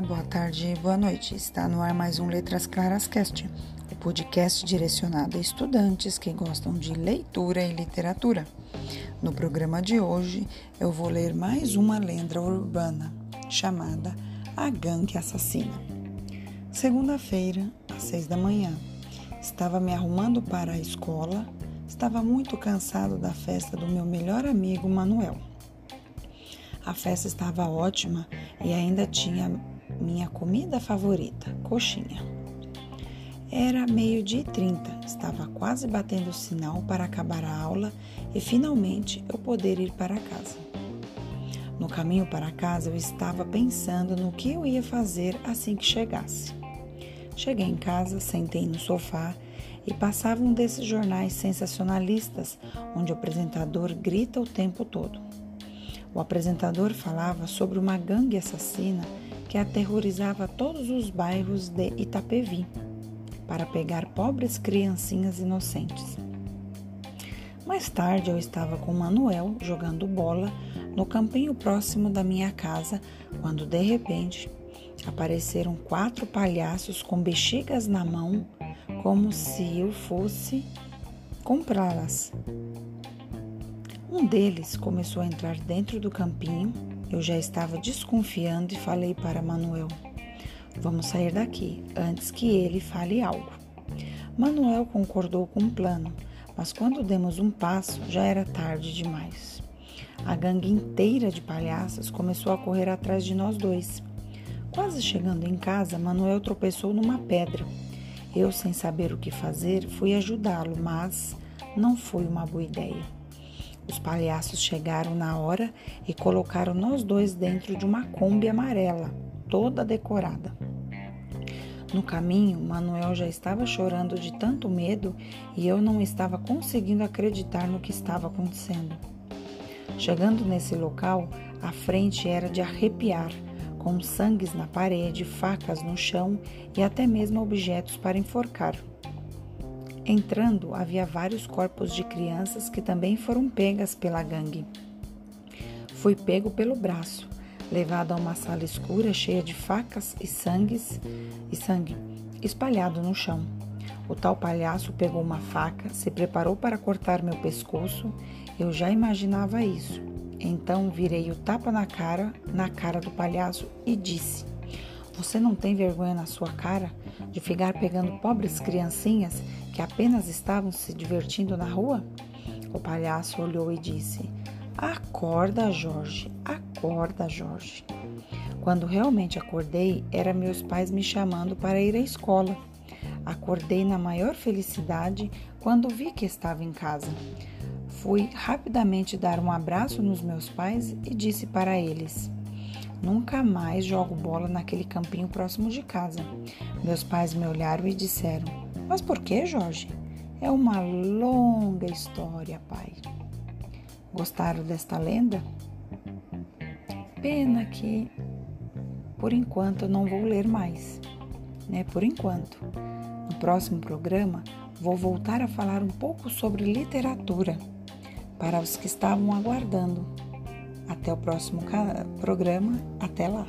boa tarde, boa noite. Está no ar mais um Letras Claras Cast, o podcast direcionado a estudantes que gostam de leitura e literatura. No programa de hoje, eu vou ler mais uma lenda urbana chamada A Gangue Assassina. Segunda-feira, às seis da manhã, estava me arrumando para a escola. Estava muito cansado da festa do meu melhor amigo Manuel. A festa estava ótima e ainda tinha minha comida favorita, coxinha. Era meio-dia e trinta, estava quase batendo o sinal para acabar a aula e finalmente eu poder ir para casa. No caminho para casa, eu estava pensando no que eu ia fazer assim que chegasse. Cheguei em casa, sentei no sofá e passava um desses jornais sensacionalistas onde o apresentador grita o tempo todo. O apresentador falava sobre uma gangue assassina que aterrorizava todos os bairros de Itapevi para pegar pobres criancinhas inocentes. Mais tarde eu estava com Manuel jogando bola no campinho próximo da minha casa quando de repente apareceram quatro palhaços com bexigas na mão, como se eu fosse comprá-las. Um deles começou a entrar dentro do campinho. Eu já estava desconfiando e falei para Manuel: Vamos sair daqui antes que ele fale algo. Manuel concordou com o plano, mas quando demos um passo já era tarde demais. A gangue inteira de palhaços começou a correr atrás de nós dois. Quase chegando em casa, Manuel tropeçou numa pedra. Eu, sem saber o que fazer, fui ajudá-lo, mas não foi uma boa ideia. Os palhaços chegaram na hora e colocaram nós dois dentro de uma Kombi amarela, toda decorada. No caminho, Manuel já estava chorando de tanto medo e eu não estava conseguindo acreditar no que estava acontecendo. Chegando nesse local, a frente era de arrepiar, com sangues na parede, facas no chão e até mesmo objetos para enforcar. Entrando, havia vários corpos de crianças que também foram pegas pela gangue. Fui pego pelo braço, levado a uma sala escura cheia de facas e sangues e sangue espalhado no chão. O tal palhaço pegou uma faca, se preparou para cortar meu pescoço. Eu já imaginava isso. Então virei o tapa na cara, na cara do palhaço e disse: Você não tem vergonha na sua cara de ficar pegando pobres criancinhas que apenas estavam se divertindo na rua? O palhaço olhou e disse: Acorda, Jorge, acorda, Jorge. Quando realmente acordei, era meus pais me chamando para ir à escola. Acordei na maior felicidade quando vi que estava em casa. Fui rapidamente dar um abraço nos meus pais e disse para eles: Nunca mais jogo bola naquele campinho próximo de casa. Meus pais me olharam e disseram: mas por que, Jorge? É uma longa história, pai. Gostaram desta lenda? Pena que, por enquanto, eu não vou ler mais, né? Por enquanto. No próximo programa, vou voltar a falar um pouco sobre literatura para os que estavam aguardando. Até o próximo programa. Até lá!